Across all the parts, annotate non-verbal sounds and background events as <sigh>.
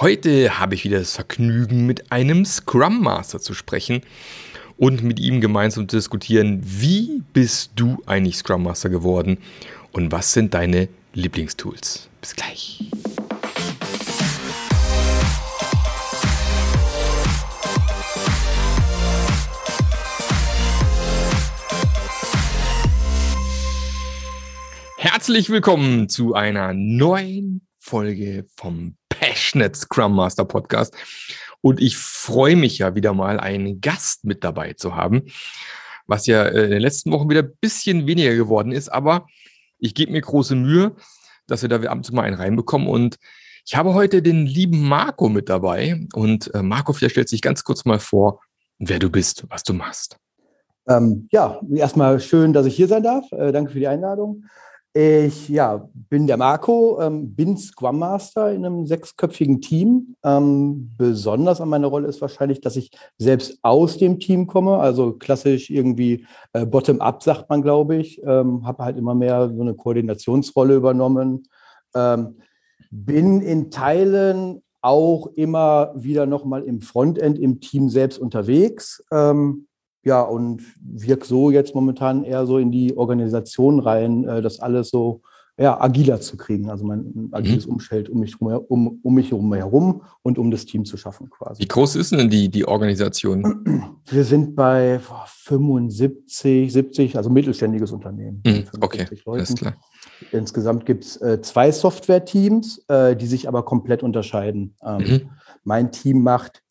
Heute habe ich wieder das Vergnügen, mit einem Scrum Master zu sprechen und mit ihm gemeinsam zu diskutieren, wie bist du eigentlich Scrum Master geworden und was sind deine Lieblingstools. Bis gleich. Herzlich willkommen zu einer neuen Folge vom Passionate Scrum Master Podcast. Und ich freue mich ja wieder mal, einen Gast mit dabei zu haben, was ja äh, in den letzten Wochen wieder ein bisschen weniger geworden ist. Aber ich gebe mir große Mühe, dass wir da ab und zu mal einen reinbekommen. Und ich habe heute den lieben Marco mit dabei. Und äh, Marco, vielleicht stellt sich ganz kurz mal vor, wer du bist, was du machst. Ähm, ja, erstmal schön, dass ich hier sein darf. Äh, danke für die Einladung. Ich ja, bin der Marco, ähm, bin Scrum Master in einem sechsköpfigen Team. Ähm, besonders an meiner Rolle ist wahrscheinlich, dass ich selbst aus dem Team komme, also klassisch irgendwie äh, Bottom-up, sagt man, glaube ich. Ähm, Habe halt immer mehr so eine Koordinationsrolle übernommen. Ähm, bin in Teilen auch immer wieder nochmal im Frontend im Team selbst unterwegs. Ähm, ja, und wirke so jetzt momentan eher so in die Organisation rein, äh, das alles so ja, agiler zu kriegen, also mein agiles mhm. Umfeld um mich, um, um mich herum und um das Team zu schaffen quasi. Wie groß ist denn die, die Organisation? Wir sind bei 75, 70, also mittelständiges Unternehmen. Mhm. Okay, alles klar. Insgesamt gibt es äh, zwei Software-Teams, äh, die sich aber komplett unterscheiden. Ähm, mhm. Mein Team macht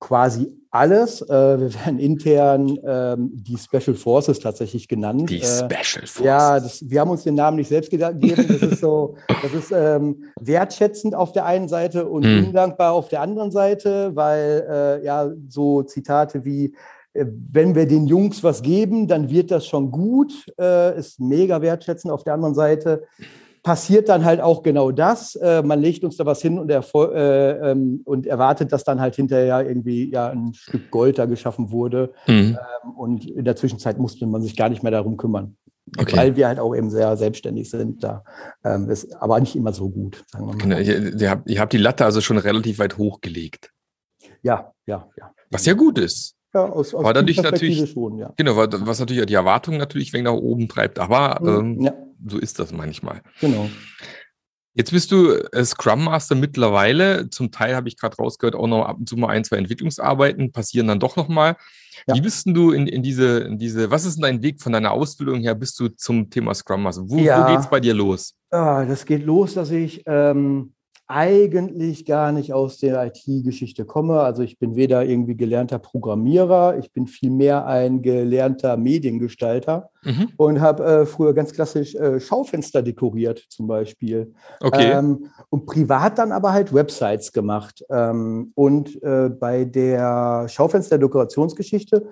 quasi alles. Äh, wir werden intern ähm, die Special Forces tatsächlich genannt. Die äh, Special Forces. Ja, das, wir haben uns den Namen nicht selbst gegeben. Das ist so, <laughs> das ist ähm, wertschätzend auf der einen Seite und hm. undankbar auf der anderen Seite, weil äh, ja so Zitate wie äh, wenn wir den Jungs was geben, dann wird das schon gut, äh, ist mega wertschätzend auf der anderen Seite passiert dann halt auch genau das. Äh, man legt uns da was hin und, äh, ähm, und, erwartet, dass dann halt hinterher irgendwie ja ein Stück Gold da geschaffen wurde. Mhm. Ähm, und in der Zwischenzeit musste man sich gar nicht mehr darum kümmern. Okay. Weil wir halt auch eben sehr selbstständig sind. Da ähm, ist aber nicht immer so gut, sagen wir mal. Genau. Ihr, habt, ihr habt die Latte also schon relativ weit hochgelegt. Ja, ja, ja. Was ja gut ist. Ja, aus, aus war natürlich schon, ja. Genau, was natürlich die Erwartungen natürlich wegen nach oben treibt. Aber mhm, ähm, ja so ist das manchmal. Genau. Jetzt bist du äh, Scrum Master mittlerweile. Zum Teil habe ich gerade rausgehört, auch noch ab und zu mal ein, zwei Entwicklungsarbeiten passieren dann doch nochmal. Ja. Wie bist denn du in, in, diese, in diese, was ist denn dein Weg von deiner Ausbildung her bis du zum Thema Scrum Master? Wo, ja. wo geht es bei dir los? Ah, das geht los, dass ich ähm, eigentlich gar nicht aus der IT-Geschichte komme. Also ich bin weder irgendwie gelernter Programmierer, ich bin vielmehr ein gelernter Mediengestalter mhm. und habe äh, früher ganz klassisch äh, Schaufenster dekoriert zum Beispiel. Okay. Ähm, und privat dann aber halt Websites gemacht. Ähm, und äh, bei der Schaufenster-Dekorationsgeschichte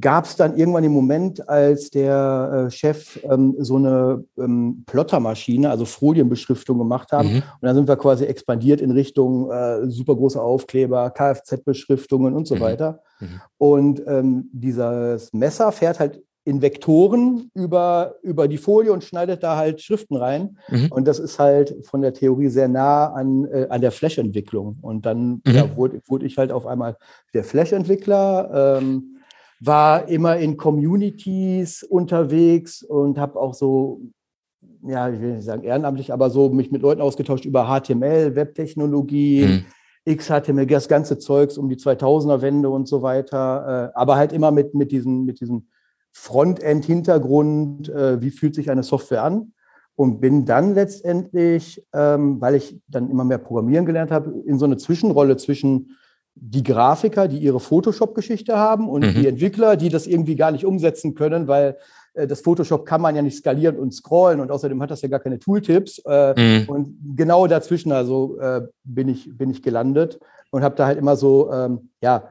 gab es dann irgendwann den Moment, als der äh, Chef ähm, so eine ähm, Plottermaschine, also Folienbeschriftung gemacht haben. Mhm. Und dann sind wir quasi expandiert in Richtung äh, super große Aufkleber, Kfz-Beschriftungen und so mhm. weiter. Mhm. Und ähm, dieses Messer fährt halt in Vektoren über, über die Folie und schneidet da halt Schriften rein. Mhm. Und das ist halt von der Theorie sehr nah an, äh, an der Flash-Entwicklung. Und dann mhm. ja, wurde, wurde ich halt auf einmal der Flash-Entwickler. Ähm, war immer in Communities unterwegs und habe auch so, ja, ich will nicht sagen ehrenamtlich, aber so mich mit Leuten ausgetauscht über HTML, Webtechnologie, mhm. XHTML, das ganze Zeugs um die 2000er-Wende und so weiter. Äh, aber halt immer mit, mit diesem, mit diesem Frontend-Hintergrund, äh, wie fühlt sich eine Software an? Und bin dann letztendlich, ähm, weil ich dann immer mehr Programmieren gelernt habe, in so eine Zwischenrolle zwischen die Grafiker, die ihre Photoshop-Geschichte haben und mhm. die Entwickler, die das irgendwie gar nicht umsetzen können, weil äh, das Photoshop kann man ja nicht skalieren und scrollen und außerdem hat das ja gar keine Tooltips. Äh, mhm. Und genau dazwischen also äh, bin, ich, bin ich gelandet und habe da halt immer so, ähm, ja,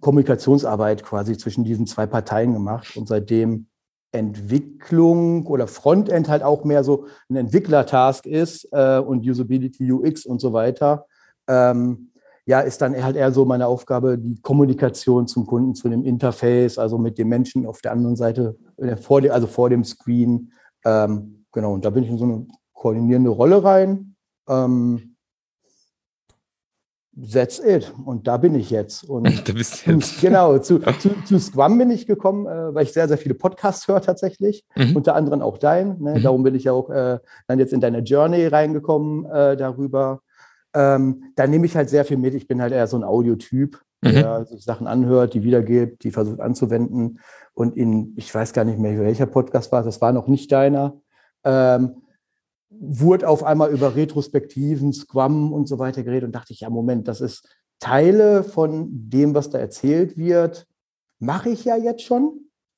Kommunikationsarbeit quasi zwischen diesen zwei Parteien gemacht und seitdem Entwicklung oder Frontend halt auch mehr so ein Entwicklertask ist äh, und Usability, UX und so weiter. Ähm, ja, ist dann halt eher so meine Aufgabe, die Kommunikation zum Kunden, zu dem Interface, also mit dem Menschen auf der anderen Seite, äh, vor dem, also vor dem Screen. Ähm, genau, und da bin ich in so eine koordinierende Rolle rein. Ähm, that's it. Und da bin ich jetzt. Und <laughs> da bist du jetzt. Genau, zu, zu, zu Scrum bin ich gekommen, äh, weil ich sehr, sehr viele Podcasts höre tatsächlich. Mhm. Unter anderem auch dein. Ne? Mhm. Darum bin ich ja auch äh, dann jetzt in deine Journey reingekommen äh, darüber. Ähm, da nehme ich halt sehr viel mit. Ich bin halt eher so ein Audiotyp, mhm. der sich Sachen anhört, die wiedergibt, die versucht anzuwenden. Und in, ich weiß gar nicht mehr, welcher Podcast war, das war noch nicht deiner. Ähm, wurde auf einmal über Retrospektiven, Scrum und so weiter geredet und dachte ich, ja, Moment, das ist Teile von dem, was da erzählt wird, mache ich ja jetzt schon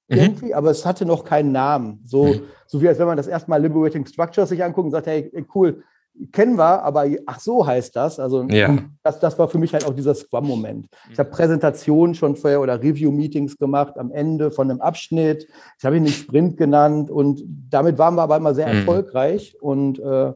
mhm. irgendwie, aber es hatte noch keinen Namen. So, mhm. so wie als wenn man das erstmal Liberating Structures sich anguckt und sagt, hey, cool, kennen wir, aber ach so heißt das. Also ja. das, das war für mich halt auch dieser Scrum-Moment. Ich habe Präsentationen schon vorher oder Review-Meetings gemacht am Ende von einem Abschnitt. Ich habe ihn nicht Sprint genannt und damit waren wir aber immer sehr mhm. erfolgreich. Und äh,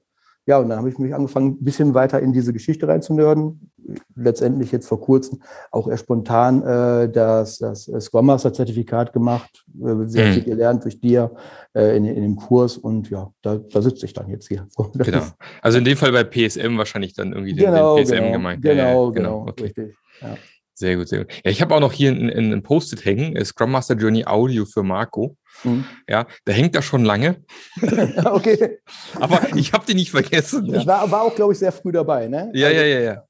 ja, und dann habe ich mich angefangen, ein bisschen weiter in diese Geschichte reinzunörden. Letztendlich jetzt vor kurzem auch eher spontan äh, das, das Scrum Master Zertifikat gemacht, äh, sehr mhm. viel gelernt durch dir äh, in, in dem Kurs und ja, da, da sitze ich dann jetzt hier. Genau. Also in dem Fall bei PSM wahrscheinlich dann irgendwie genau, den, den PSM genau, gemeint. Genau, ja, genau, genau, okay. richtig. Ja. Sehr gut, sehr gut. Ja, ich habe auch noch hier ein Post-it hängen, äh, Scrum Master Journey Audio für Marco. Mhm. Ja, der hängt da schon lange. <laughs> okay. Aber ich habe den nicht vergessen. Ich war, war auch, glaube ich, sehr früh dabei, ne? Ja, also, ja, ja, ja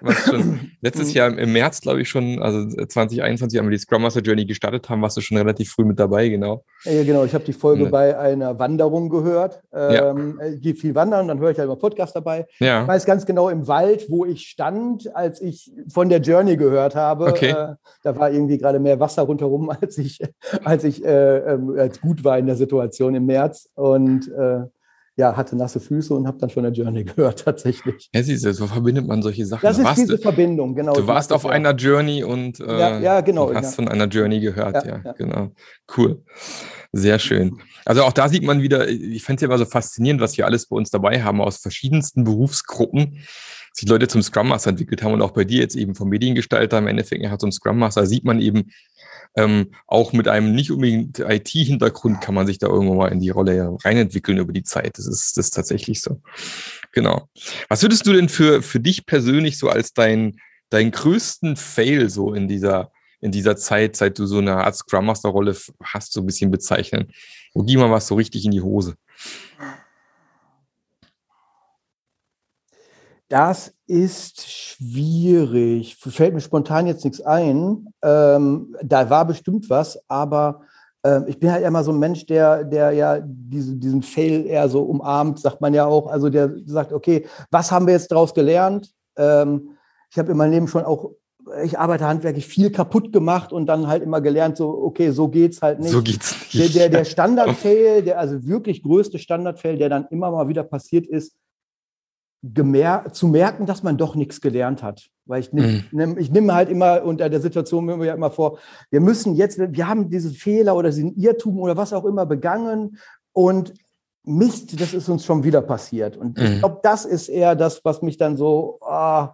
was schon <clears throat> letztes mhm. Jahr im März, glaube ich, schon, also 2021, haben wir die Scrum Master Journey gestartet haben, warst du schon relativ früh mit dabei, genau. Ja, genau. Ich habe die Folge ja. bei einer Wanderung gehört. Ähm, ja. Ich gehe viel wandern, dann höre ich halt immer Podcast dabei. Ja. Ich weiß ganz genau im Wald, wo ich stand, als ich von der Journey gehört habe. Okay. Äh, da war irgendwie gerade mehr Wasser rundherum, <laughs> als ich, als ich äh, äh, als gut war in der Situation im März. Und äh, ja, hatte nasse Füße und habe dann von der Journey <laughs> gehört, tatsächlich. Ja, siehst du, so verbindet man solche Sachen. Das ist diese Verbindung, genau. Du warst auf einer Journey und äh, ja, ja, genau, hast ja. von einer Journey gehört, ja, ja, genau. Cool. Sehr schön. Also auch da sieht man wieder, ich fände es ja immer so faszinierend, was wir alles bei uns dabei haben, aus verschiedensten Berufsgruppen sich Leute zum Scrum Master entwickelt haben und auch bei dir jetzt eben vom Mediengestalter im Endeffekt ja, zum Scrum Master sieht man eben, ähm, auch mit einem nicht unbedingt IT-Hintergrund kann man sich da irgendwo mal in die Rolle reinentwickeln über die Zeit. Das ist, das ist tatsächlich so. Genau. Was würdest du denn für, für dich persönlich so als dein, deinen größten Fail so in dieser, in dieser Zeit, seit du so eine Art Scrum Master Rolle hast, so ein bisschen bezeichnen? Wo ging mal was so richtig in die Hose? Das ist schwierig. Fällt mir spontan jetzt nichts ein. Ähm, da war bestimmt was, aber ähm, ich bin halt immer so ein Mensch, der, der ja diese, diesen Fail eher so umarmt, sagt man ja auch. Also der sagt, okay, was haben wir jetzt daraus gelernt? Ähm, ich habe in meinem Leben schon auch, ich arbeite handwerklich viel kaputt gemacht und dann halt immer gelernt, so, okay, so geht's halt nicht. So geht's nicht. Der, der, <laughs> der Standard-Fail, der also wirklich größte Standard-Fail, der dann immer mal wieder passiert ist, gemer zu merken, dass man doch nichts gelernt hat. Weil ich, nehm, mhm. ich nehme halt immer unter der Situation mir ja immer vor, wir müssen jetzt, wir haben diesen Fehler oder diesen Irrtum oder was auch immer begangen und Mist, das ist uns schon wieder passiert. Und mhm. ich glaube, das ist eher das, was mich dann so, oh,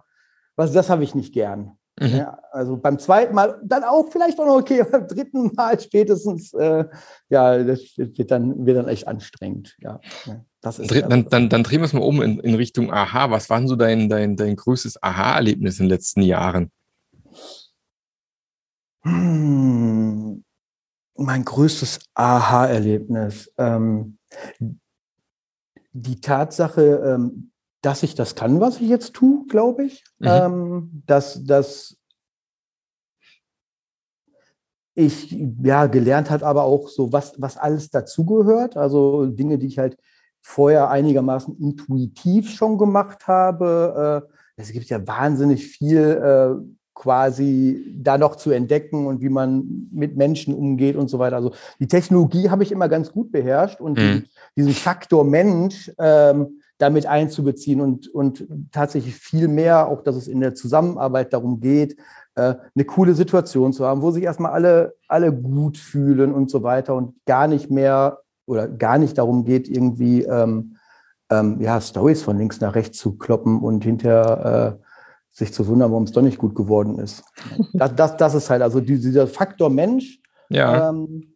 was, das habe ich nicht gern. Mhm. Ja, also beim zweiten Mal dann auch vielleicht auch noch okay, <laughs> beim dritten Mal spätestens, äh, ja, das wird dann, wird dann echt anstrengend. Ja, dann, dann, dann drehen wir es mal um in, in Richtung Aha. Was war denn so dein, dein, dein größtes Aha-Erlebnis in den letzten Jahren? Hm, mein größtes Aha-Erlebnis. Ähm, die Tatsache, ähm, dass ich das kann, was ich jetzt tue, glaube ich. Mhm. Ähm, dass, dass ich ja gelernt hat, aber auch so, was, was alles dazugehört. Also Dinge, die ich halt vorher einigermaßen intuitiv schon gemacht habe. Äh, es gibt ja wahnsinnig viel äh, quasi da noch zu entdecken und wie man mit Menschen umgeht und so weiter. Also die Technologie habe ich immer ganz gut beherrscht und mhm. diesen Faktor Mensch, ähm, damit einzubeziehen und, und tatsächlich viel mehr, auch dass es in der Zusammenarbeit darum geht, äh, eine coole Situation zu haben, wo sich erstmal alle, alle gut fühlen und so weiter und gar nicht mehr oder gar nicht darum geht, irgendwie ähm, ähm, ja, Stories von links nach rechts zu kloppen und hinterher äh, sich zu wundern, warum es doch nicht gut geworden ist. <laughs> Das, das, das ist halt also dieser Faktor Mensch. Ja. Ähm,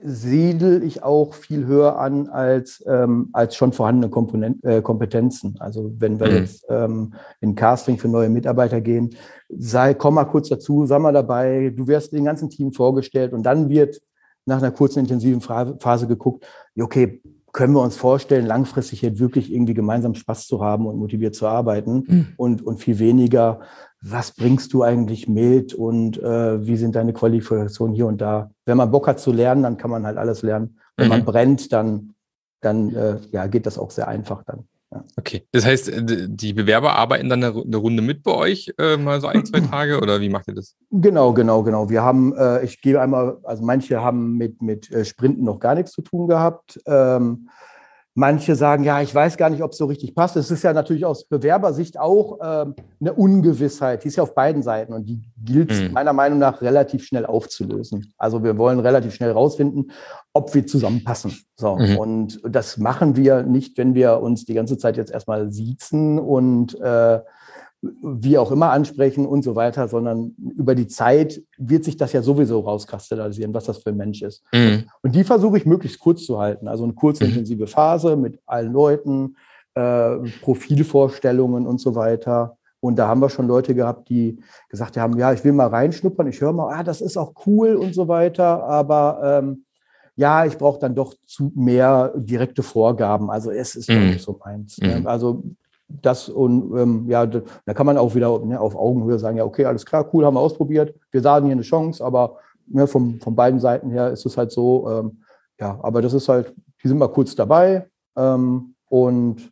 siedel ich auch viel höher an als, ähm, als schon vorhandene Komponent, äh, Kompetenzen. Also wenn wir mhm. jetzt ähm, in Casting für neue Mitarbeiter gehen, sei, komm mal kurz dazu, sei mal dabei, du wirst dem ganzen Team vorgestellt und dann wird nach einer kurzen intensiven Phase geguckt, okay, können wir uns vorstellen, langfristig hier wirklich irgendwie gemeinsam Spaß zu haben und motiviert zu arbeiten mhm. und, und viel weniger, was bringst du eigentlich mit und äh, wie sind deine Qualifikationen hier und da. Wenn man Bock hat zu lernen, dann kann man halt alles lernen. Wenn mhm. man brennt, dann, dann äh, ja, geht das auch sehr einfach dann. Ja. Okay, das heißt, äh, die Bewerber arbeiten dann eine Runde mit bei euch, äh, mal so ein, zwei <clears throat> Tage oder wie macht ihr das? Genau, genau, genau. Wir haben, äh, ich gebe einmal, also manche haben mit, mit äh, Sprinten noch gar nichts zu tun gehabt. Ähm, Manche sagen, ja, ich weiß gar nicht, ob es so richtig passt. Es ist ja natürlich aus Bewerbersicht auch ähm, eine Ungewissheit. Die ist ja auf beiden Seiten und die gilt mhm. meiner Meinung nach relativ schnell aufzulösen. Also wir wollen relativ schnell rausfinden, ob wir zusammenpassen. So. Mhm. Und das machen wir nicht, wenn wir uns die ganze Zeit jetzt erstmal siezen und äh, wie auch immer ansprechen und so weiter, sondern über die Zeit wird sich das ja sowieso rauskristallisieren, was das für ein Mensch ist. Mhm. Und die versuche ich möglichst kurz zu halten. Also eine kurze, mhm. intensive Phase mit allen Leuten, äh, Profilvorstellungen und so weiter. Und da haben wir schon Leute gehabt, die gesagt haben, ja, ich will mal reinschnuppern, ich höre mal, ah, das ist auch cool und so weiter, aber ähm, ja, ich brauche dann doch zu mehr direkte Vorgaben. Also es ist mhm. nicht so meins. Ne? Mhm. Also das und ähm, ja, da kann man auch wieder ne, auf Augenhöhe sagen, ja, okay, alles klar, cool, haben wir ausprobiert. Wir sahen hier eine Chance, aber ne, vom, von beiden Seiten her ist es halt so, ähm, ja, aber das ist halt, die sind mal kurz dabei ähm, und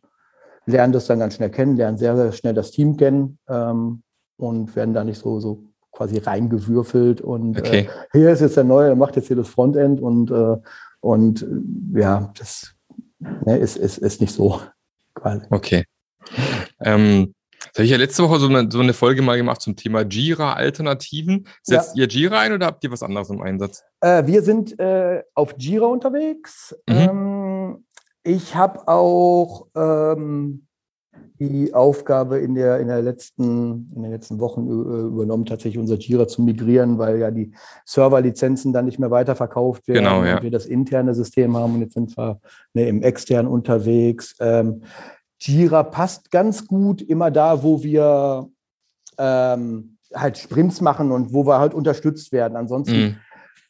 lernen das dann ganz schnell kennen, lernen sehr, sehr schnell das Team kennen ähm, und werden da nicht so, so quasi reingewürfelt und äh, okay. äh, hier ist jetzt der Neue, der macht jetzt hier das Frontend und, äh, und ja, das ne, ist, ist, ist nicht so. Quasi. Okay. Ähm, das habe ich ja letzte Woche so eine, so eine, Folge mal gemacht zum Thema Jira-Alternativen. Setzt ja. ihr Jira ein oder habt ihr was anderes im Einsatz? Äh, wir sind äh, auf Jira unterwegs. Mhm. Ähm, ich habe auch ähm, die Aufgabe in, der, in, der letzten, in den letzten Wochen äh, übernommen, tatsächlich unser Jira zu migrieren, weil ja die Serverlizenzen dann nicht mehr weiterverkauft werden genau, ja. und wir das interne System haben und jetzt sind wir ne, im extern unterwegs. Ähm, Jira passt ganz gut immer da, wo wir ähm, halt Sprints machen und wo wir halt unterstützt werden. Ansonsten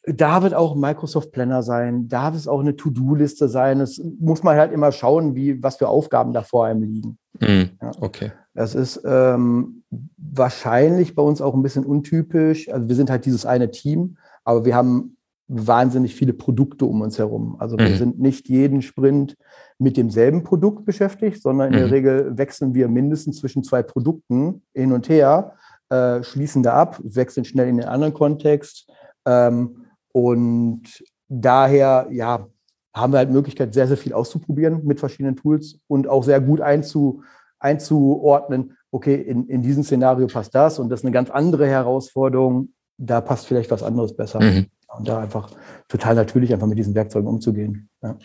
mhm. darf es auch Microsoft Planner sein, darf es auch eine To-Do-Liste sein. Es muss man halt immer schauen, wie, was für Aufgaben da vor einem liegen. Mhm. Ja. Okay. Das ist ähm, wahrscheinlich bei uns auch ein bisschen untypisch. Also wir sind halt dieses eine Team, aber wir haben wahnsinnig viele Produkte um uns herum. Also wir mhm. sind nicht jeden Sprint mit demselben Produkt beschäftigt, sondern in mhm. der Regel wechseln wir mindestens zwischen zwei Produkten hin und her, äh, schließen da ab, wechseln schnell in den anderen Kontext. Ähm, und daher, ja, haben wir halt Möglichkeit, sehr, sehr viel auszuprobieren mit verschiedenen Tools und auch sehr gut einzu, einzuordnen, okay, in, in diesem Szenario passt das und das ist eine ganz andere Herausforderung, da passt vielleicht was anderes besser. Mhm. Und da einfach total natürlich einfach mit diesen Werkzeugen umzugehen. Ja.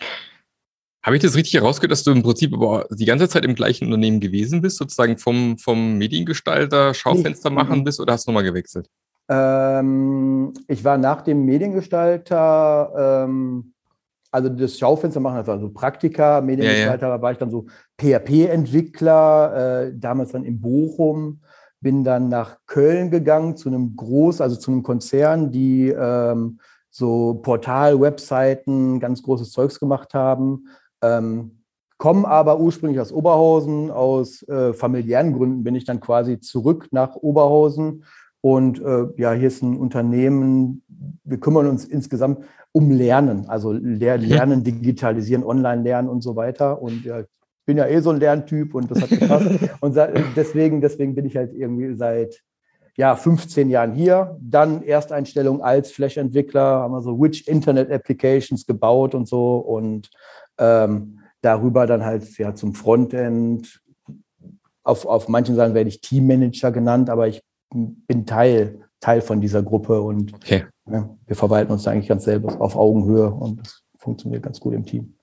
Habe ich das richtig herausgehört, dass du im Prinzip aber die ganze Zeit im gleichen Unternehmen gewesen bist, sozusagen vom, vom Mediengestalter, Schaufenster machen bist oder hast du nochmal gewechselt? Ähm, ich war nach dem Mediengestalter, ähm, also das Schaufenster machen, also, Praktika, Mediengestalter, ja, ja. war ich dann so PHP-Entwickler, äh, damals dann in Bochum bin dann nach Köln gegangen zu einem Groß, also zu einem Konzern, die ähm, so Portal-Webseiten, ganz großes Zeugs gemacht haben. Ähm, kommen aber ursprünglich aus Oberhausen. Aus äh, familiären Gründen bin ich dann quasi zurück nach Oberhausen. Und äh, ja, hier ist ein Unternehmen, wir kümmern uns insgesamt um Lernen, also Lernen, Digitalisieren, Online-Lernen und so weiter. Und ja, bin ja eh so ein Lerntyp und das hat gepasst. <laughs> und deswegen, deswegen bin ich halt irgendwie seit ja, 15 Jahren hier. Dann Ersteinstellung als Flash-Entwickler, haben wir so Which Internet Applications gebaut und so und ähm, darüber dann halt ja zum Frontend. Auf, auf manchen Seiten werde ich Teammanager genannt, aber ich bin Teil, Teil von dieser Gruppe und okay. ja, wir verwalten uns da eigentlich ganz selber auf Augenhöhe und das funktioniert ganz gut im Team.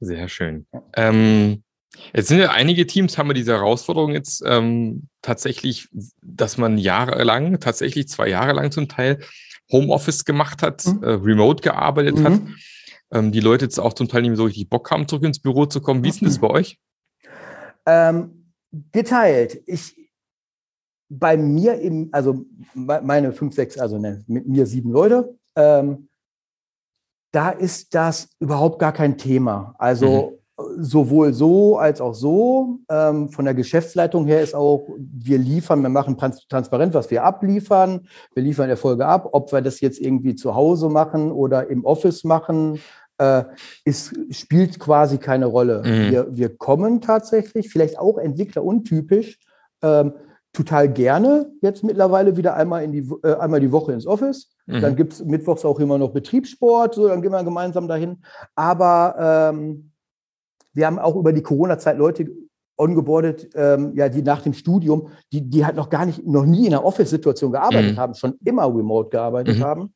Sehr schön. Ähm, Jetzt sind ja einige Teams, haben wir diese Herausforderung jetzt ähm, tatsächlich, dass man jahrelang, tatsächlich zwei Jahre lang zum Teil Homeoffice gemacht hat, mhm. äh, remote gearbeitet mhm. hat. Ähm, die Leute jetzt auch zum Teil nicht mehr so richtig Bock haben, zurück ins Büro zu kommen. Wie ist denn das bei euch? Ähm, geteilt. Ich, bei mir im, also meine fünf, sechs, also ne, mit mir sieben Leute, ähm, da ist das überhaupt gar kein Thema. Also mhm. sowohl so als auch so. Ähm, von der Geschäftsleitung her ist auch, wir liefern, wir machen trans transparent, was wir abliefern. Wir liefern Erfolge ab. Ob wir das jetzt irgendwie zu Hause machen oder im Office machen, äh, ist, spielt quasi keine Rolle. Mhm. Wir, wir kommen tatsächlich, vielleicht auch Entwickler untypisch, ähm, total gerne jetzt mittlerweile wieder einmal, in die, äh, einmal die Woche ins Office. Mhm. Dann gibt es mittwochs auch immer noch Betriebssport, so, dann gehen wir gemeinsam dahin. Aber ähm, wir haben auch über die Corona-Zeit Leute ongeboardet, ähm, ja, die nach dem Studium, die, die halt noch gar nicht, noch nie in einer Office-Situation gearbeitet mhm. haben, schon immer remote gearbeitet mhm. haben.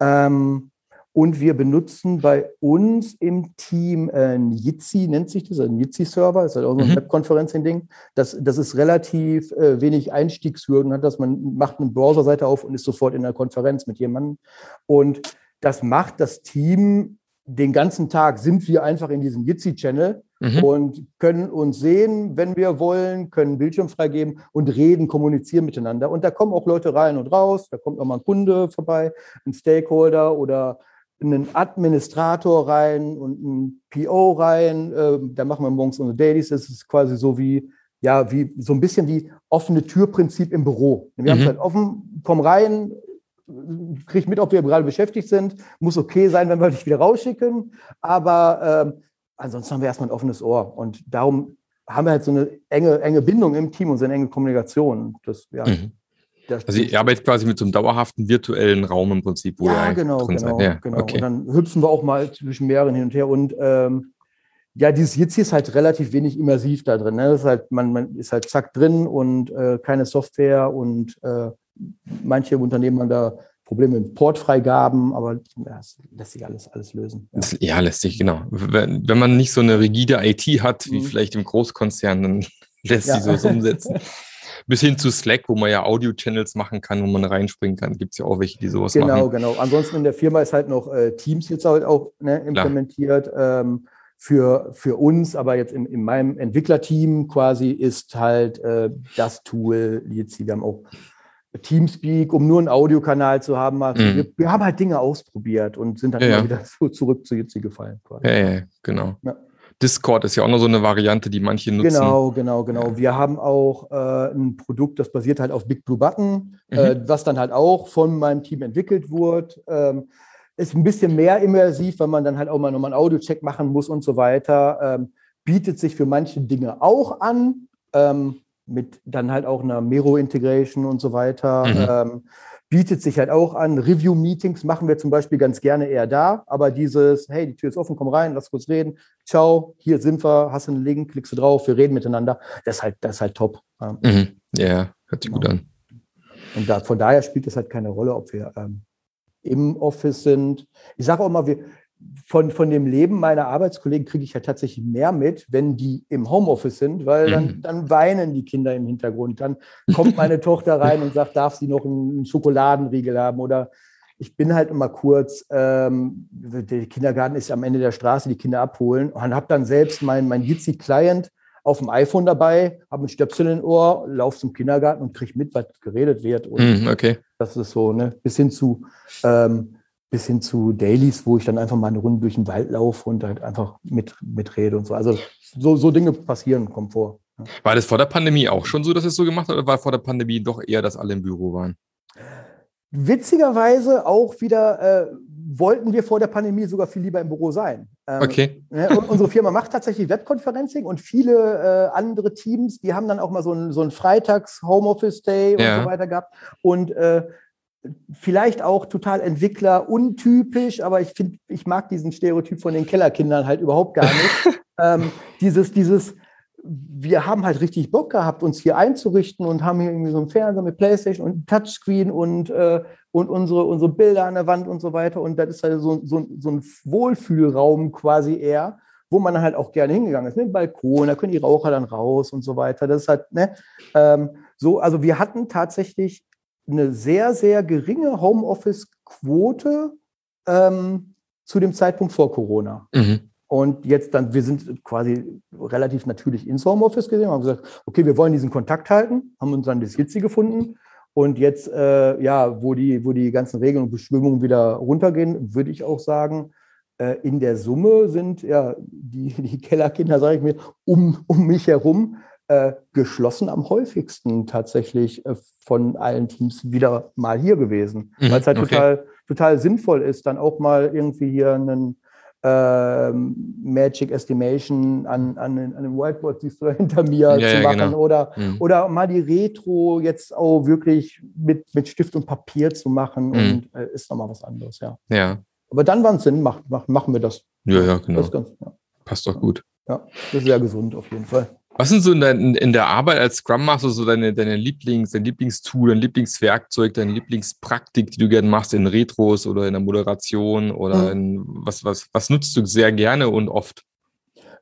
Ähm, und wir benutzen bei uns im Team äh, ein Jitsi, nennt sich das, ein Jitsi-Server, das ist halt auch so ein mhm. Webconferencing-Ding. Das, das ist relativ äh, wenig Einstiegshürden, hat, dass man macht eine Browserseite auf und ist sofort in der Konferenz mit jemandem. Und das macht das Team den ganzen Tag, sind wir einfach in diesem Jitsi-Channel mhm. und können uns sehen, wenn wir wollen, können Bildschirm freigeben und reden, kommunizieren miteinander. Und da kommen auch Leute rein und raus, da kommt auch mal ein Kunde vorbei, ein Stakeholder oder einen Administrator rein und einen PO rein. Äh, da machen wir morgens unsere Dailies. Das ist quasi so wie, ja, wie so ein bisschen wie offene Türprinzip im Büro. Wir mhm. haben es halt offen, komm rein, krieg mit, ob wir gerade beschäftigt sind. Muss okay sein, wenn wir dich wieder rausschicken. Aber ähm, ansonsten haben wir erstmal ein offenes Ohr. Und darum haben wir halt so eine enge, enge Bindung im Team und so eine enge Kommunikation. Das, ja, mhm. Also ihr arbeitet quasi mit so einem dauerhaften virtuellen Raum im Prinzip, wo ja, ihr genau, drin genau, seid. Ja, genau. Okay. Und dann hüpfen wir auch mal zwischen mehreren hin und her. Und ähm, ja, dieses Jitsi ist halt relativ wenig immersiv da drin. Ne? Das ist halt, man, man ist halt zack drin und äh, keine Software und äh, manche Unternehmen haben da Probleme mit Portfreigaben, aber ja, das lässt sich alles, alles lösen. Ja. ja, lässt sich, genau. Wenn, wenn man nicht so eine rigide IT hat, wie mhm. vielleicht im Großkonzern, dann <laughs> lässt sich sowas umsetzen. <laughs> bis hin zu Slack, wo man ja Audio-Channels machen kann, wo man reinspringen kann. Gibt es ja auch welche, die sowas genau, machen. Genau, genau. Ansonsten in der Firma ist halt noch äh, Teams jetzt halt auch ne, implementiert. Ähm, für, für uns, aber jetzt in, in meinem Entwicklerteam quasi ist halt äh, das Tool, jetzt wir haben auch Teamspeak, um nur einen Audiokanal zu haben. Also mhm. wir, wir, haben halt Dinge ausprobiert und sind dann ja. wieder <laughs> so zurück zu Jitsi gefallen. Quasi. Ja, ja, genau. Ja. Discord ist ja auch noch so eine Variante, die manche nutzen. Genau, genau, genau. Wir haben auch äh, ein Produkt, das basiert halt auf Big Blue Button, äh, mhm. äh, was dann halt auch von meinem Team entwickelt wurde. Ähm, ist ein bisschen mehr immersiv, weil man dann halt auch mal nochmal einen Audio-Check machen muss und so weiter. Ähm, bietet sich für manche Dinge auch an, ähm, mit dann halt auch einer Mero-Integration und so weiter. Mhm. Bietet sich halt auch an. Review-Meetings machen wir zum Beispiel ganz gerne eher da, aber dieses, hey, die Tür ist offen, komm rein, lass kurz reden, ciao, hier sind wir, hast du einen Link, klickst du drauf, wir reden miteinander. Das ist halt, das ist halt top. Mhm. Ja, hört sich gut an. Und da, von daher spielt es halt keine Rolle, ob wir ähm, im Office sind. Ich sage auch mal, wir, von, von dem Leben meiner Arbeitskollegen kriege ich ja tatsächlich mehr mit, wenn die im Homeoffice sind, weil dann, mhm. dann weinen die Kinder im Hintergrund. Dann kommt meine <laughs> Tochter rein und sagt, darf sie noch einen Schokoladenriegel haben oder ich bin halt immer kurz, ähm, der Kindergarten ist am Ende der Straße, die Kinder abholen und habe dann selbst mein, mein Jitsi-Client auf dem iPhone dabei, habe ein Stöpsel in Ohr, laufe zum Kindergarten und kriege mit, was geredet wird. Und mm, okay. Das ist so, ne, bis hin zu ähm, bis hin zu Dailies, wo ich dann einfach mal eine Runde durch den Wald laufe und halt einfach mit, mitrede und so. Also so, so Dinge passieren, kommen vor. War das vor der Pandemie auch schon so, dass es so gemacht hat, oder war vor der Pandemie doch eher, dass alle im Büro waren? Witzigerweise auch wieder äh, wollten wir vor der Pandemie sogar viel lieber im Büro sein. Ähm, okay. Ne, unsere Firma macht tatsächlich Webconferencing und viele äh, andere Teams, die haben dann auch mal so einen so Freitags-Homeoffice-Day und ja. so weiter gehabt. Und äh, vielleicht auch total Entwickler untypisch, aber ich finde, ich mag diesen Stereotyp von den Kellerkindern halt überhaupt gar nicht. <laughs> ähm, dieses, dieses, wir haben halt richtig Bock gehabt, uns hier einzurichten und haben hier irgendwie so einen Fernseher mit Playstation und Touchscreen und, äh, und unsere, unsere Bilder an der Wand und so weiter. Und das ist halt so, so, so ein Wohlfühlraum quasi eher. wo man halt auch gerne hingegangen ist, mit dem Balkon, da können die Raucher dann raus und so weiter. Das ist halt, ne, ähm, so, also wir hatten tatsächlich eine sehr, sehr geringe Homeoffice-Quote ähm, zu dem Zeitpunkt vor Corona. Mhm. Und jetzt dann, wir sind quasi relativ natürlich ins Homeoffice gesehen, haben gesagt, okay, wir wollen diesen Kontakt halten, haben uns dann das Jitsi gefunden. Und jetzt, äh, ja, wo die, wo die ganzen Regeln und Bestimmungen wieder runtergehen, würde ich auch sagen, äh, in der Summe sind ja die, die Kellerkinder, sage ich mir, um, um mich herum äh, geschlossen am häufigsten tatsächlich äh, von allen Teams wieder mal hier gewesen. Mhm, Weil es halt okay. total, total sinnvoll ist, dann auch mal irgendwie hier einen äh, Magic Estimation an, an, an dem Whiteboard, siehst du hinter mir, ja, zu ja, machen. Genau. Oder, mhm. oder mal die Retro jetzt auch wirklich mit, mit Stift und Papier zu machen. Mhm. Und äh, ist nochmal was anderes, ja. Ja. Aber dann, wann es Sinn macht, macht, machen wir das. Ja, ja, genau. Ganz, ja. Passt doch gut. Ja, das ist sehr gesund auf jeden Fall. Was sind so in, dein, in der Arbeit als Scrum Master so deine, deine Lieblings, dein Lieblingstool, dein Lieblingswerkzeug, deine Lieblingspraktik, die du gerne machst in Retros oder in der Moderation oder mhm. in, was, was, was nutzt du sehr gerne und oft?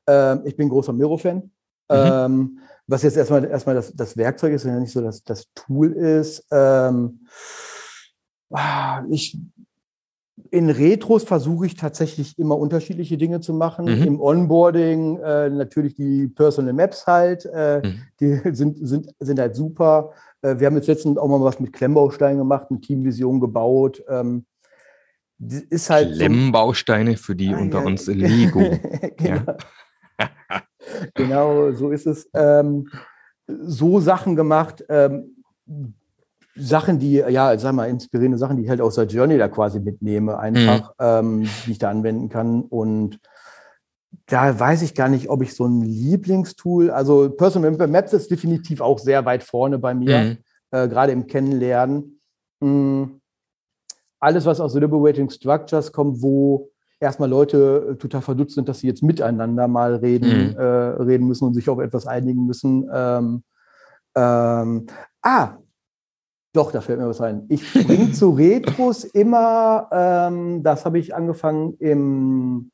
Ähm, ich bin großer Miro-Fan. Mhm. Ähm, was jetzt erstmal, erstmal das, das Werkzeug ist, ja nicht so dass das Tool ist. Ähm, ah, ich in Retros versuche ich tatsächlich immer unterschiedliche Dinge zu machen. Mhm. Im Onboarding äh, natürlich die Personal Maps halt, äh, mhm. die <laughs> sind, sind, sind halt super. Äh, wir haben jetzt letztens auch mal was mit Klemmbausteinen gemacht, eine Teamvision gebaut. Ähm, ist halt Klemmbausteine für die ah, unter ja, uns <laughs> Lego. genau. <laughs> genau, so ist es. Ähm, so Sachen gemacht. Ähm, Sachen, die, ja, sag mal, inspirierende Sachen, die ich halt aus der Journey da quasi mitnehme, einfach, mhm. ähm, die ich da anwenden kann. Und da weiß ich gar nicht, ob ich so ein Lieblingstool, also Personal Maps ist definitiv auch sehr weit vorne bei mir, mhm. äh, gerade im Kennenlernen. Mhm. Alles, was aus Liberating Structures kommt, wo erstmal Leute äh, total verdutzt sind, dass sie jetzt miteinander mal reden, mhm. äh, reden müssen und sich auf etwas einigen müssen. Ähm, ähm, ah, doch, da fällt mir was ein. Ich bringe <laughs> zu Retros immer, ähm, das habe ich angefangen im,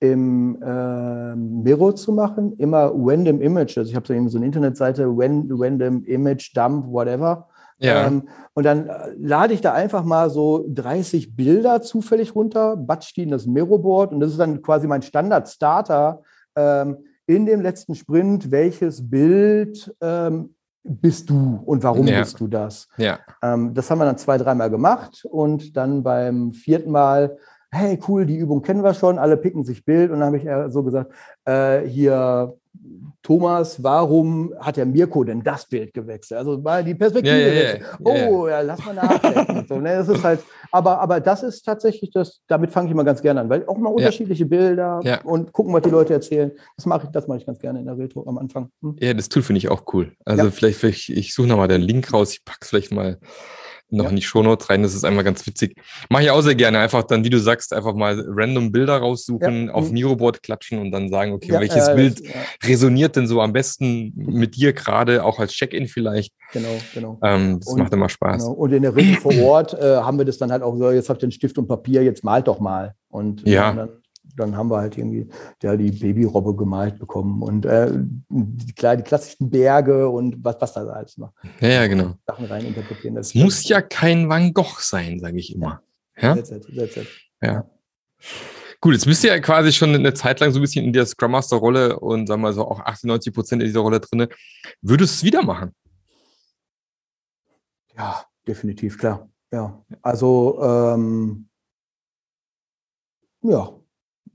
im äh, Miro zu machen, immer Random Images. Ich habe so, so eine Internetseite, Random Image Dump, whatever. Ja. Ähm, und dann äh, lade ich da einfach mal so 30 Bilder zufällig runter, batsch die in das Miro-Board und das ist dann quasi mein Standard-Starter ähm, in dem letzten Sprint, welches Bild ähm, bist du und warum ja. bist du das? Ja. Ähm, das haben wir dann zwei, dreimal gemacht und dann beim vierten Mal, hey, cool, die Übung kennen wir schon, alle picken sich Bild und dann habe ich so gesagt, äh, hier Thomas, warum hat der Mirko denn das Bild gewechselt? Also mal die Perspektive. Ja, ja, ja, oh, ja, lass mal nachdenken. so, ne? Das ist halt, aber, aber das ist tatsächlich das, damit fange ich mal ganz gerne an, weil auch mal unterschiedliche Bilder und gucken, was die Leute erzählen. Das mache ich, das mache ich ganz gerne in der Retro am Anfang. Hm? Ja, das Tool finde ich auch cool. Also vielleicht, vielleicht, ich suche nochmal den Link raus, ich packe es vielleicht mal noch ja. in die Shownote rein. Das ist einmal ganz witzig. Mache ich auch sehr gerne. Einfach dann, wie du sagst, einfach mal random Bilder raussuchen, ja. auf. Miroboard klatschen und dann sagen, okay, ja, welches äh, Bild das, resoniert denn so am besten mit dir gerade, auch als Check-in vielleicht. Genau, genau. Ähm, das und, macht immer Spaß. Genau. Und in der Regel vor Ort äh, haben wir das dann halt auch so, jetzt habt ihr einen Stift und Papier, jetzt malt doch mal. Und ja. dann dann haben wir halt irgendwie ja, die Babyrobbe gemalt bekommen und äh, die, die, klassischen Berge und was, was da alles noch. Ja, ja, genau. Sachen rein interpretieren. Es muss ja kein Van Gogh sein, sage ich immer. Ja? It. ja. Gut, jetzt bist du ja quasi schon eine Zeit lang so ein bisschen in der Scrum Master Rolle und sagen wir so auch 80, 90 Prozent in dieser Rolle drin. Würdest du es wieder machen? Ja, definitiv, klar. Ja, also ähm, ja,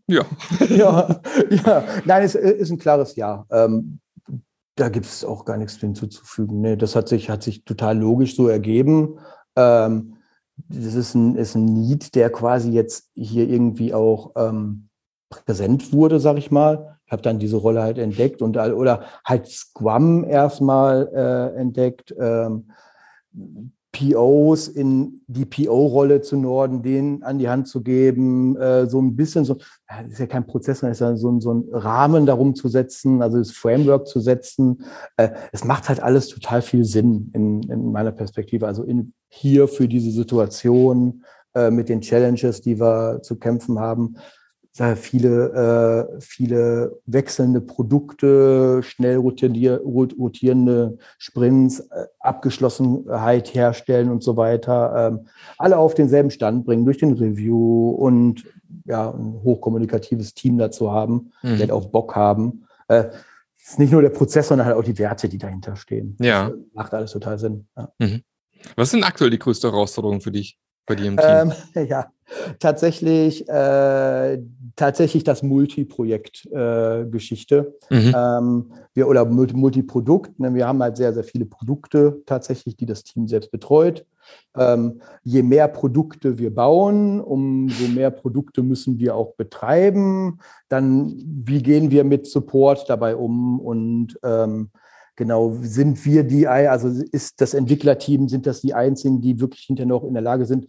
ja. <laughs> ja, ja. Nein, es ist ein klares Ja. Ähm, da gibt es auch gar nichts hinzuzufügen. Nee, das hat sich, hat sich total logisch so ergeben. Ähm, das ist ein, ist ein Need, der quasi jetzt hier irgendwie auch ähm, präsent wurde, sag ich mal. Ich habe dann diese Rolle halt entdeckt und oder halt Squam erstmal äh, entdeckt. Ähm, POs in die PO-Rolle zu Norden, denen an die Hand zu geben, äh, so ein bisschen so, das ist ja kein Prozess, sondern ist ja so, so ein Rahmen darum zu setzen, also das Framework zu setzen. Äh, es macht halt alles total viel Sinn in, in meiner Perspektive. Also in, hier für diese Situation äh, mit den Challenges, die wir zu kämpfen haben, viele, äh, viele wechselnde Produkte, schnell rotierende Sprints, äh, Abgeschlossenheit herstellen und so weiter, ähm, alle auf denselben Stand bringen durch den Review und ja, ein hochkommunikatives Team dazu haben, mhm. die halt auch Bock haben. Äh, es ist nicht nur der Prozess, sondern halt auch die Werte, die dahinter stehen. Ja. Das macht alles total Sinn. Ja. Mhm. Was sind aktuell die größte Herausforderung für dich bei dir im Team? Ähm, <laughs> ja, tatsächlich, äh, tatsächlich das Multiprojekt-Geschichte. Äh, mhm. ähm, wir, oder Multiprodukt. Ne? Wir haben halt sehr, sehr viele Produkte tatsächlich, die das Team selbst betreut. Ähm, je mehr Produkte wir bauen, umso mehr Produkte müssen wir auch betreiben. Dann, wie gehen wir mit Support dabei um und ähm, genau, sind wir die, also ist das Entwicklerteam, sind das die einzigen, die wirklich hinterher noch in der Lage sind,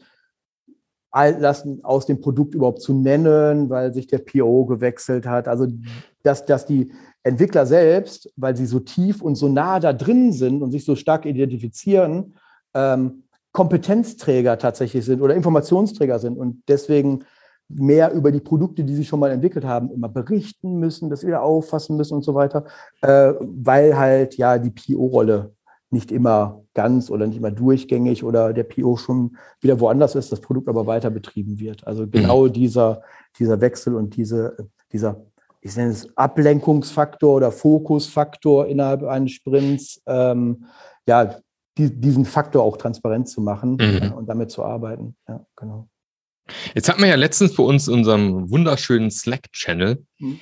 Altlasten aus dem Produkt überhaupt zu nennen, weil sich der PO gewechselt hat. Also, dass, dass die Entwickler selbst, weil sie so tief und so nah da drin sind und sich so stark identifizieren, ähm, Kompetenzträger tatsächlich sind oder Informationsträger sind und deswegen mehr über die Produkte, die sie schon mal entwickelt haben, immer berichten müssen, das wieder auffassen müssen und so weiter, äh, weil halt ja die PO-Rolle nicht immer ganz oder nicht immer durchgängig oder der PO schon wieder woanders ist, das Produkt aber weiter betrieben wird. Also mhm. genau mhm. dieser, dieser Wechsel und diese, dieser, ich nenne es Ablenkungsfaktor oder Fokusfaktor innerhalb eines Sprints, ähm, ja, die, diesen Faktor auch transparent zu machen mhm. äh, und damit zu arbeiten. Ja, genau. Jetzt hatten wir ja letztens bei uns unserem wunderschönen Slack-Channel, mhm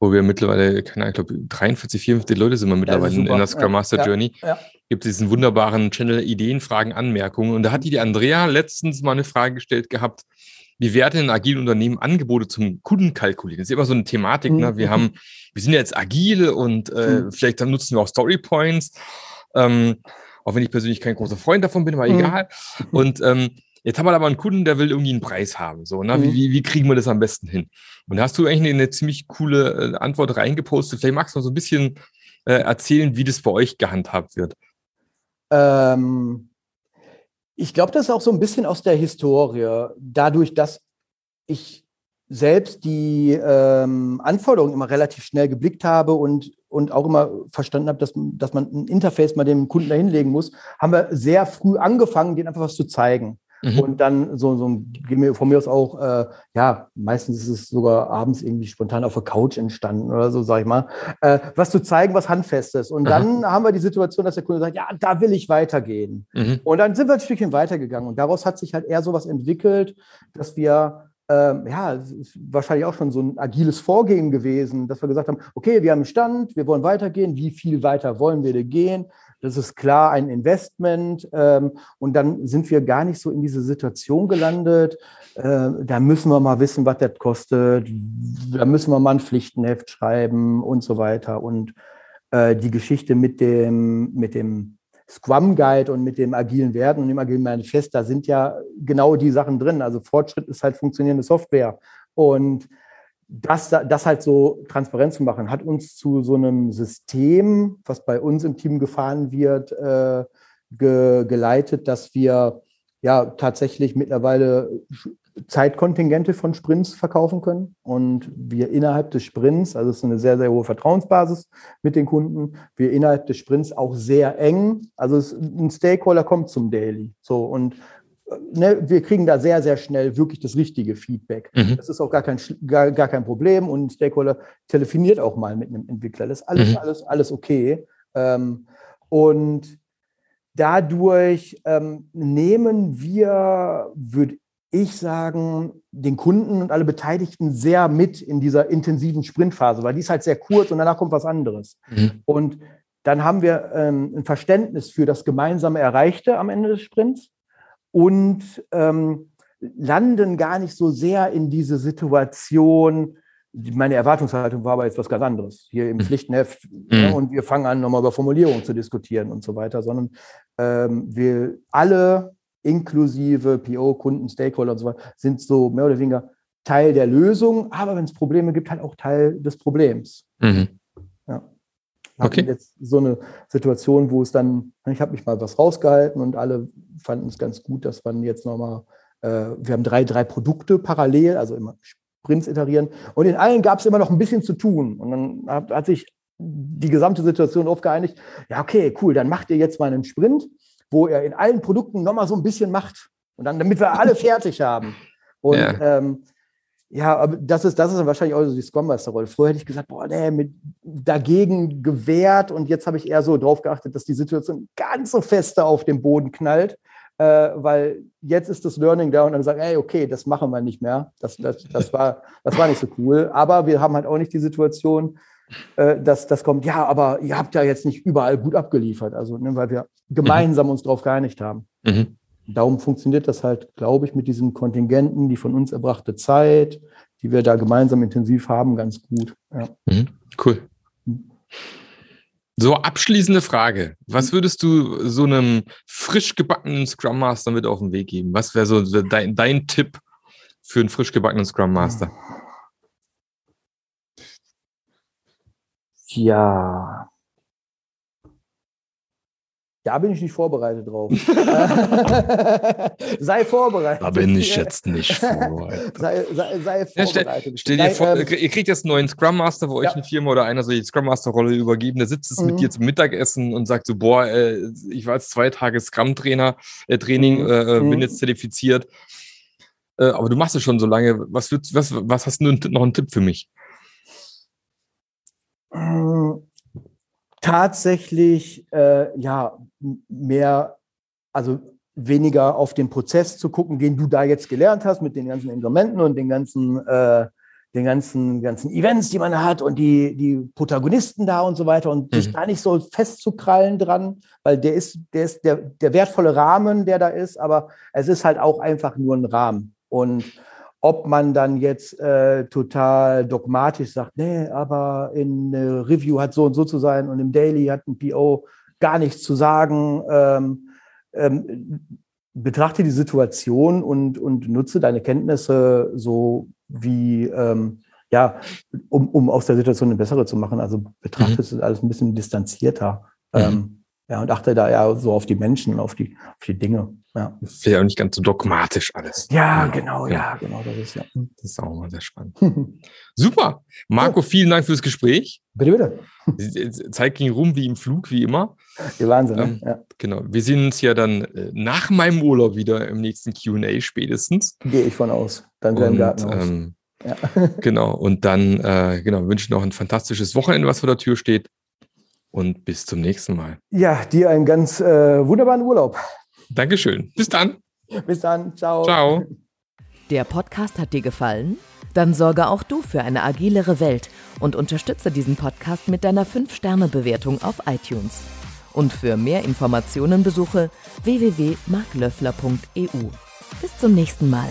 wo wir mittlerweile, keine Ahnung, ich glaube 43, 44 Leute sind wir mittlerweile ja, in der Scrum Master ja, Journey. Ja, Gibt es diesen wunderbaren Channel Ideen, Fragen, Anmerkungen. Und da hat die, Andrea letztens mal eine Frage gestellt gehabt, wie werden in agilen Unternehmen Angebote zum Kunden kalkulieren? Das ist immer so eine Thematik. Ne? Wir mhm. haben, wir sind ja jetzt agil und äh, mhm. vielleicht dann nutzen wir auch Story Points. Ähm, auch wenn ich persönlich kein großer Freund davon bin, aber mhm. egal. Und ähm, Jetzt haben wir aber einen Kunden, der will irgendwie einen Preis haben. So, ne? Mhm. Wie, wie, kriegen wir das am besten hin? Und da hast du eigentlich eine, eine ziemlich coole äh, Antwort reingepostet. Vielleicht magst du noch so ein bisschen äh, erzählen, wie das bei euch gehandhabt wird. Ähm, ich glaube, das ist auch so ein bisschen aus der Historie. Dadurch, dass ich selbst die ähm, Anforderungen immer relativ schnell geblickt habe und, und auch immer verstanden habe, dass, dass man ein Interface mal dem Kunden dahinlegen muss, haben wir sehr früh angefangen, denen einfach was zu zeigen. Mhm. Und dann so, so ein, von mir aus auch, äh, ja, meistens ist es sogar abends irgendwie spontan auf der Couch entstanden oder so, sag ich mal, äh, was zu zeigen, was Handfestes. Und dann Aha. haben wir die Situation, dass der Kunde sagt, ja, da will ich weitergehen. Mhm. Und dann sind wir ein Stückchen weitergegangen. Und daraus hat sich halt eher sowas entwickelt, dass wir ähm, ja, es ist wahrscheinlich auch schon so ein agiles Vorgehen gewesen, dass wir gesagt haben, okay, wir haben einen Stand, wir wollen weitergehen, wie viel weiter wollen wir denn gehen? Das ist klar ein Investment. Ähm, und dann sind wir gar nicht so in diese Situation gelandet. Äh, da müssen wir mal wissen, was das kostet. Da müssen wir mal ein Pflichtenheft schreiben und so weiter. Und äh, die Geschichte mit dem, mit dem Scrum Guide und mit dem agilen Werten und dem agilen Manifest, da sind ja genau die Sachen drin. Also Fortschritt ist halt funktionierende Software. Und das, das halt so transparent zu machen, hat uns zu so einem System, was bei uns im Team gefahren wird, äh, ge, geleitet, dass wir ja tatsächlich mittlerweile Zeitkontingente von Sprints verkaufen können. Und wir innerhalb des Sprints, also es ist eine sehr, sehr hohe Vertrauensbasis mit den Kunden, wir innerhalb des Sprints auch sehr eng, also es, ein Stakeholder kommt zum Daily, so und ne, wir kriegen da sehr, sehr schnell wirklich das richtige Feedback. Mhm. Das ist auch gar kein, gar, gar kein Problem und ein Stakeholder telefoniert auch mal mit einem Entwickler. Das ist alles, mhm. alles, alles okay. Ähm, und dadurch ähm, nehmen wir, würde ich sagen, den Kunden und alle Beteiligten sehr mit in dieser intensiven Sprintphase, weil die ist halt sehr kurz und danach kommt was anderes. Mhm. Und dann haben wir ähm, ein Verständnis für das gemeinsame Erreichte am Ende des Sprints und ähm, landen gar nicht so sehr in diese Situation. Meine Erwartungshaltung war aber jetzt was ganz anderes. Hier im mhm. Pflichtenheft mhm. ja, und wir fangen an, nochmal über Formulierungen zu diskutieren und so weiter, sondern ähm, wir alle, inklusive PO, Kunden, Stakeholder und so weiter, sind so mehr oder weniger Teil der Lösung, aber wenn es Probleme gibt, halt auch Teil des Problems. Mhm. Okay. Jetzt so eine Situation, wo es dann, ich habe mich mal was rausgehalten und alle fanden es ganz gut, dass man jetzt nochmal, äh, wir haben drei, drei Produkte parallel, also immer Sprints iterieren. Und in allen gab es immer noch ein bisschen zu tun. Und dann hat, hat sich die gesamte Situation darauf geeinigt, ja, okay, cool, dann macht ihr jetzt mal einen Sprint, wo ihr in allen Produkten nochmal so ein bisschen macht. Und dann, damit wir alle <laughs> fertig haben. Und ja. Ähm, ja, aber das ist, das ist wahrscheinlich auch so die Scrum Master Rolle. Früher hätte ich gesagt, boah, nee, mit dagegen gewehrt und jetzt habe ich eher so drauf geachtet, dass die Situation ganz so feste auf dem Boden knallt, äh, weil jetzt ist das Learning da und dann sagen, ey, okay, das machen wir nicht mehr. Das, das, das, <laughs> war, das war nicht so cool. Aber wir haben halt auch nicht die Situation, äh, dass das kommt, ja, aber ihr habt ja jetzt nicht überall gut abgeliefert, also ne, weil wir gemeinsam mhm. uns darauf geeinigt haben. Mhm. Darum funktioniert das halt, glaube ich, mit diesen Kontingenten, die von uns erbrachte Zeit, die wir da gemeinsam intensiv haben, ganz gut. Ja. Mhm, cool. Mhm. So, abschließende Frage. Was mhm. würdest du so einem frisch gebackenen Scrum Master mit auf den Weg geben? Was wäre so dein, dein Tipp für einen frisch gebackenen Scrum Master? Ja, da bin ich nicht vorbereitet drauf. <laughs> <laughs> sei vorbereitet. Da bin ich jetzt nicht vorbereitet. sei, sei, sei vorbereitet. Ja, stell, dir vor, ähm, ihr kriegt jetzt einen neuen Scrum Master, wo ja. euch eine Firma oder einer so die Scrum Master Rolle übergeben. Der sitzt es mhm. mit dir zum Mittagessen und sagt so, boah, äh, ich war jetzt zwei Tage Scrum Trainer, äh, Training, mhm. äh, bin mhm. jetzt zertifiziert. Äh, aber du machst es schon so lange. Was, was, was hast du noch einen Tipp für mich? Mhm tatsächlich äh, ja mehr, also weniger auf den Prozess zu gucken, den du da jetzt gelernt hast mit den ganzen Instrumenten und den ganzen, äh, den ganzen, ganzen Events, die man hat und die, die Protagonisten da und so weiter und mhm. sich da nicht so festzukrallen dran, weil der ist, der ist der, der wertvolle Rahmen, der da ist, aber es ist halt auch einfach nur ein Rahmen. Und ob man dann jetzt äh, total dogmatisch sagt, nee, aber in äh, Review hat so und so zu sein und im Daily hat ein PO gar nichts zu sagen. Ähm, ähm, betrachte die Situation und, und nutze deine Kenntnisse so wie, ähm, ja, um, um aus der Situation eine bessere zu machen. Also betrachte mhm. es alles ein bisschen distanzierter. Mhm. Ja, und achte da ja so auf die Menschen, auf die, auf die Dinge. Ja. Das ist ja auch nicht ganz so dogmatisch alles. Ja, genau, ja, ja genau, das ist ja. Das ist auch mal sehr spannend. <laughs> Super. Marco, vielen Dank fürs Gespräch. Bitte, bitte. Zeit ging rum wie im Flug, wie immer. Ja, Wahnsinn. Ne? Ähm, ja. Genau. Wir sehen uns ja dann äh, nach meinem Urlaub wieder im nächsten QA spätestens. Gehe ich von aus. Dann wieder im Garten aus. Ähm, ja. genau. Und dann äh, genau, wünsche ich noch ein fantastisches Wochenende, was vor der Tür steht und bis zum nächsten Mal. Ja, dir einen ganz äh, wunderbaren Urlaub. Dankeschön. Bis dann. Bis dann. Ciao. Ciao. Der Podcast hat dir gefallen? Dann sorge auch du für eine agilere Welt und unterstütze diesen Podcast mit deiner 5-Sterne-Bewertung auf iTunes. Und für mehr Informationen besuche www.marklöffler.eu. Bis zum nächsten Mal.